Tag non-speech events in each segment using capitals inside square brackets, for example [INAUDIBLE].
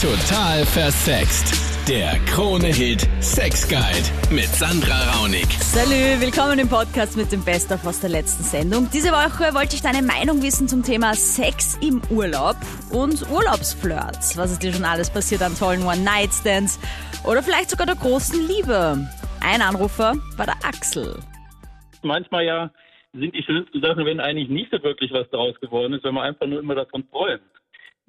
Total versext. Der Krone-Hit Sex Guide mit Sandra Raunig. Salü, willkommen im Podcast mit dem Best-of aus der letzten Sendung. Diese Woche wollte ich deine Meinung wissen zum Thema Sex im Urlaub und Urlaubsflirts. Was ist dir schon alles passiert an tollen One-Night-Stands oder vielleicht sogar der großen Liebe? Ein Anrufer war der Axel. manchmal ja sind die schönsten Sachen, wenn eigentlich nicht so wirklich was draus geworden ist, wenn man einfach nur immer davon träumt.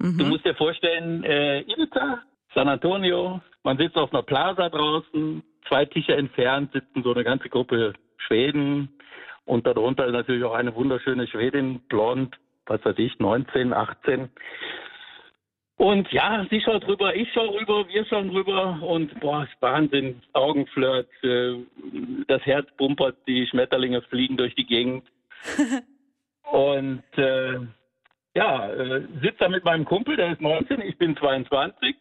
Du musst dir vorstellen, äh, Ibiza, San Antonio, man sitzt auf einer Plaza draußen, zwei Tische entfernt sitzen so eine ganze Gruppe Schweden und darunter natürlich auch eine wunderschöne Schwedin, blond, was weiß ich, 19, 18. Und ja, sie schaut rüber, ich schau rüber, wir schauen rüber und boah, ist Wahnsinn, Augenflirt, äh, das Herz pumpert, die Schmetterlinge fliegen durch die Gegend. [LAUGHS] und äh, ja, äh, sitze da mit meinem Kumpel, der ist 19, ich bin 22.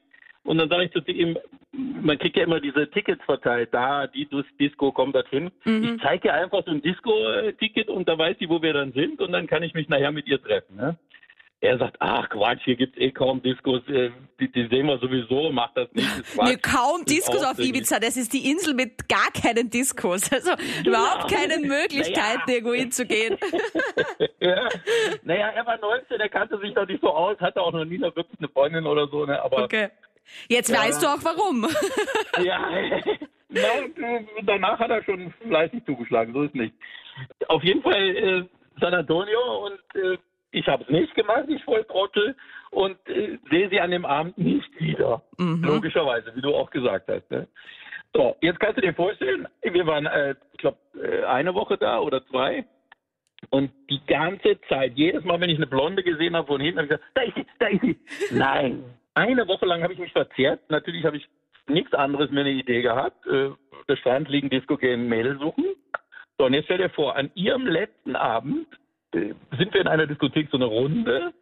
Und dann sage ich zu ihm, man kriegt ja immer diese Tickets verteilt, da, die Dis- Disco kommt dorthin. Ich zeige ihr einfach so ein Disco-Ticket und da weiß sie, wo wir dann sind und dann kann ich mich nachher mit ihr treffen. Ne? Er sagt, ach Quatsch, hier gibt's eh kaum Diskos, äh, die, die sehen wir sowieso, macht das nicht. ist Quatsch. Nee, kaum Diskos auf. Ibiza, das ist die Insel mit gar keinen Diskos. Also überhaupt keine [LAUGHS] Möglichkeit, Naja. irgendwo hinzugehen. [LAUGHS] ja. Naja, er war 19, er kannte sich doch nicht so aus, hatte auch noch nie noch wirklich eine Freundin oder so, ne? aber Okay. Jetzt weißt du auch warum. [LAUGHS] Ja, äh, danach hat er schon fleißig zugeschlagen, so ist nicht. Auf jeden Fall äh, San Antonio und äh, ich habe es nicht gemacht, ich voll Trottel und äh, sehe sie an dem Abend nicht wieder. Logischerweise, wie du auch gesagt hast. Ne? So, jetzt kannst du dir vorstellen, wir waren, äh, ich glaube, äh, eine Woche da oder zwei. Und die ganze Zeit, jedes Mal, wenn ich eine Blonde gesehen habe von hinten, habe ich gesagt, da ist sie, da ist sie. [LAUGHS] Nein. Eine Woche lang habe ich mich verzehrt. Natürlich habe ich nichts anderes mehr eine Idee gehabt. Äh, der Strand liegen, Disco gehen, Mädel suchen. So, und jetzt stell dir vor, an ihrem letzten Abend sind wir in einer Diskothek so eine Runde.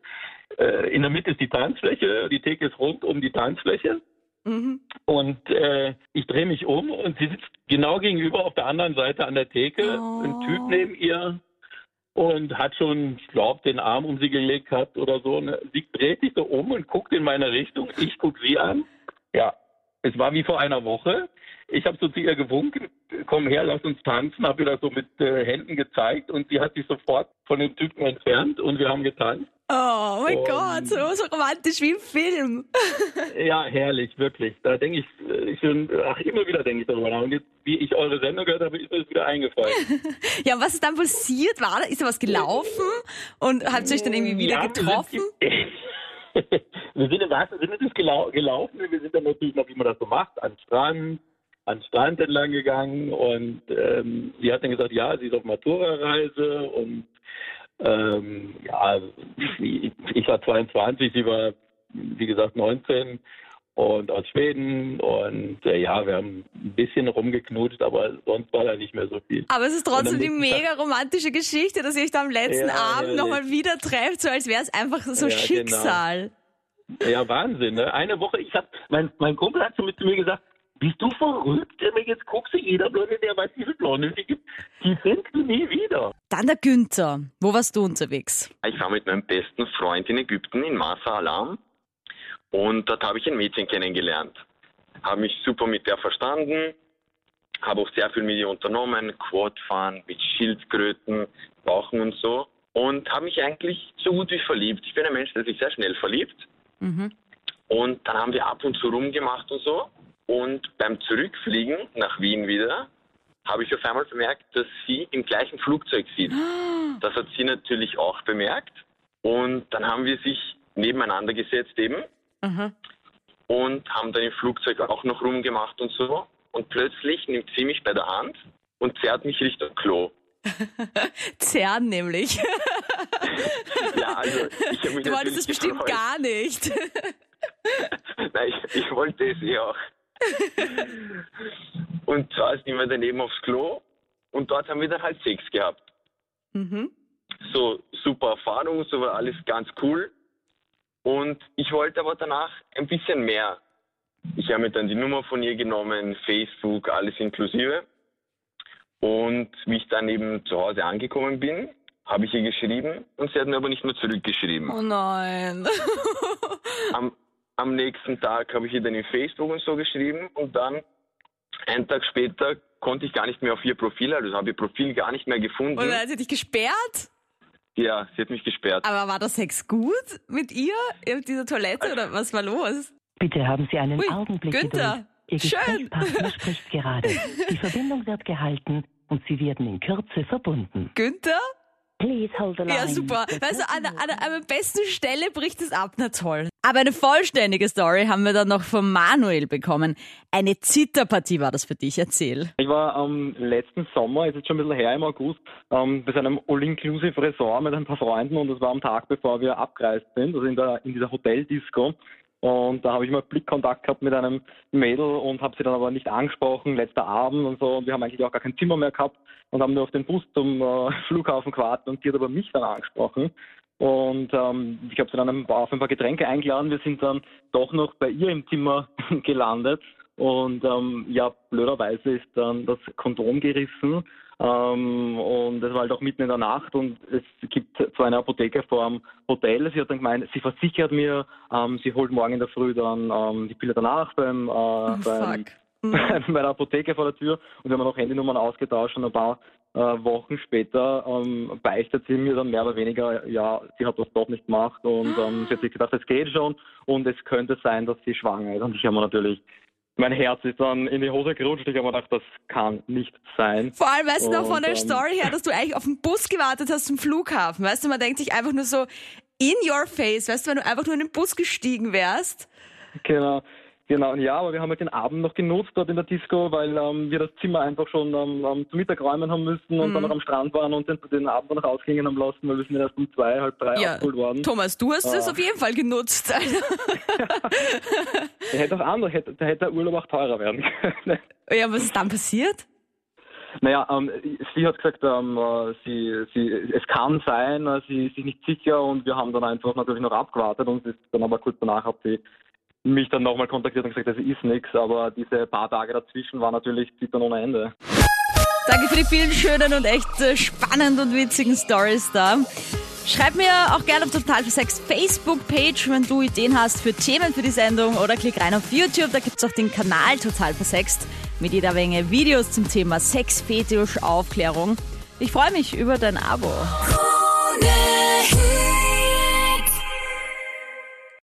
Äh, in der Mitte ist die Tanzfläche, die Theke ist rund um die Tanzfläche. Mhm. Und äh, ich drehe mich um und sie sitzt genau gegenüber auf der anderen Seite an der Theke. Oh. Ein Typ neben ihr und hat schon, ich glaube, den Arm um sie gelegt hat oder so. Ne? Sie dreht sich so um und guckt in meine Richtung. Ich gucke sie an. Ja, es war wie vor einer Woche. Ich habe so zu ihr gewunken, komm her, lass uns tanzen, habe ihr das so mit äh, Händen gezeigt und sie hat sich sofort von dem Typen entfernt und wir haben getanzt. Oh mein Und- Gott, so, romantisch wie im Film. [LAUGHS] Ja, herrlich, wirklich. Da denke ich, äh, ich schon, ach, immer wieder denke ich darüber nach. Und jetzt, wie ich eure Sendung gehört habe, ist mir das wieder eingefallen. [LAUGHS] Ja, und was ist dann passiert? War da, ist da was gelaufen? Und habt ihr euch dann irgendwie wieder Ja, getroffen? [LAUGHS] Wir sind, im wahrsten Sinne des gelau gelaufen. Wir sind dann natürlich noch, wie man das so macht, an Strand, an Strand entlang gegangen. Und ähm, sie hat dann gesagt, ja, sie ist auf Matura-Reise. Und ähm, ja, ich, war 22, sie war, wie gesagt, 19 und aus Schweden. Und äh, ja, wir haben ein bisschen rumgeknutscht, aber sonst war da nicht mehr so viel. Aber es ist trotzdem die mega romantische Geschichte, dass ihr euch da am letzten Ja, Abend nochmal wieder trefft, so als wäre es einfach so Ja, genau. Schicksal. Ja, Wahnsinn, ne? Eine Woche, ich hab, mein, mein Kumpel hat so mit zu mir gesagt, bist du verrückt? Wenn jetzt guckst du, jeder Blonde, der weiß, wie viele Blonde die gibt, die findest du nie wieder. Dann der Günther. Wo warst du unterwegs? Ich war mit meinem besten Freund in Ägypten, in Masa Alam. Und dort habe ich ein Mädchen kennengelernt. Habe mich super mit der verstanden. Habe auch sehr viel mit ihr unternommen. Quadfahren, mit Schildkröten, Bauchen und so. Und habe mich eigentlich so gut wie verliebt. Ich bin ein Mensch, der sich sehr schnell verliebt. Mhm. Und dann haben wir ab und zu rumgemacht und so. Und beim Zurückfliegen nach Wien wieder habe ich auf einmal bemerkt, dass sie im gleichen Flugzeug sitzt. Das hat sie natürlich auch bemerkt. Und dann haben wir sich nebeneinander gesetzt eben Aha. und haben dann im Flugzeug auch noch rumgemacht und so. Und plötzlich nimmt sie mich bei der Hand und zerrt mich Richtung Klo. [LAUGHS] Zern nämlich. [LAUGHS] Ja, also ich habe mich Du wolltest es bestimmt gefreut. gar nicht. [LAUGHS] Nein, ich, ich wollte es eh auch. Und zwar sind wir daneben aufs Klo und dort haben wir dann halt Sex gehabt. Mhm. So super Erfahrung, so war alles ganz cool. Und ich wollte aber danach ein bisschen mehr. Ich habe mir dann die Nummer von ihr genommen, Facebook, alles inklusive. Und wie ich dann eben zu Hause angekommen bin, habe ich ihr geschrieben und sie hat mir aber nicht mehr zurückgeschrieben. Oh nein. Am, am nächsten Tag habe ich ihr dann in Facebook und so geschrieben und dann einen Tag später konnte ich gar nicht mehr auf ihr Profil, also habe ihr Profil gar nicht mehr gefunden. Oder hat sie dich gesperrt? Ja, sie hat mich gesperrt. Aber war der Sex gut mit ihr in dieser Toilette oder was war los? Bitte haben Sie einen Ui, Augenblick Günther, Geduld. Ihr schön. Gesprächspartner [LAUGHS] spricht gerade. Die Verbindung wird gehalten und Sie werden in Kürze verbunden. Günther? Please hold the line. Ja, super. Weißt du, an, der- an, an der besten Stelle bricht es ab. Na toll. Aber eine vollständige Story haben wir dann noch von Manuel bekommen. Eine Zitterpartie war das für dich. Erzähl. Ich war am letzten Sommer, ist jetzt schon ein bisschen her im August, ähm, bei so einem All-Inclusive Resort mit ein paar Freunden und das war am Tag, bevor wir abgereist sind, also in, der, in dieser Hoteldisco. Und da habe ich mal Blickkontakt gehabt mit einem Mädel und habe sie dann aber nicht angesprochen, letzter Abend und so. Und wir haben eigentlich auch gar kein Zimmer mehr gehabt und haben nur auf den Bus zum äh, [LAUGHS] Flughafen gewartet und die hat aber mich dann angesprochen. Und ähm, ich habe sie dann auf ein paar Getränke eingeladen. Wir sind dann doch noch bei ihr im Zimmer [LAUGHS] gelandet. Und ähm, ja, blöderweise ist dann das Kondom gerissen. Ähm, und es war halt auch mitten in der Nacht und es gibt zwar eine Apotheke vor dem Hotel. Sie hat dann gemeint, sie versichert mir, ähm, sie holt morgen in der Früh dann ähm, die Pille danach beim, äh, Oh, beim fuck. [LAUGHS] bei der Apotheke vor der Tür und wir haben noch Handynummern ausgetauscht und ein paar äh, Wochen später ähm, beichtet sie mir dann mehr oder weniger, ja, sie hat das doch nicht gemacht und ähm, sie hat sich gedacht, es geht schon und es könnte sein, dass sie schwanger ist und ich habe mir natürlich, mein Herz ist dann in die Hose gerutscht, ich habe mir gedacht, das kann nicht sein. Vor allem, weißt du noch von der Story her, dass du eigentlich auf den Bus gewartet hast zum Flughafen. Weißt du, man denkt sich einfach nur so in your face, weißt du, wenn du einfach nur in den Bus gestiegen wärst. Genau. Genau, ja, aber wir haben halt den Abend noch genutzt dort in der Disco, weil ähm, wir das Zimmer einfach schon ähm, ähm, zu Mittag räumen haben müssen und Mhm. dann noch am Strand waren und den, den Abend noch ausgingen haben lassen, weil wir sind erst um zwei, halb drei Ja, abgeholt worden. Thomas, du hast es Ah. auf jeden Fall genutzt. [LAUGHS] [LAUGHS] Der hätte auch anders, hätte, der hätte der Urlaub auch teurer werden können. [LAUGHS] ja, was ist dann passiert? naja, ähm, sie hat gesagt, ähm, äh, sie, sie, es kann sein, äh, sie ist sich nicht sicher und wir haben dann einfach natürlich noch abgewartet und ist dann aber kurz danach hat sie mich dann nochmal kontaktiert und gesagt, das ist nichts, aber diese paar Tage dazwischen war natürlich zittern ohne Ende. Danke für die vielen schönen und echt äh, spannend und witzigen Stories da. Schreib mir auch gerne auf Total für Sex Facebook-Page, wenn du Ideen hast für Themen für die Sendung oder klick rein auf YouTube, da gibt's auch den Kanal Total Versext mit jeder Menge Videos zum Thema Sex, Fetisch, Aufklärung. Ich freue mich über dein Abo. Krone Hit.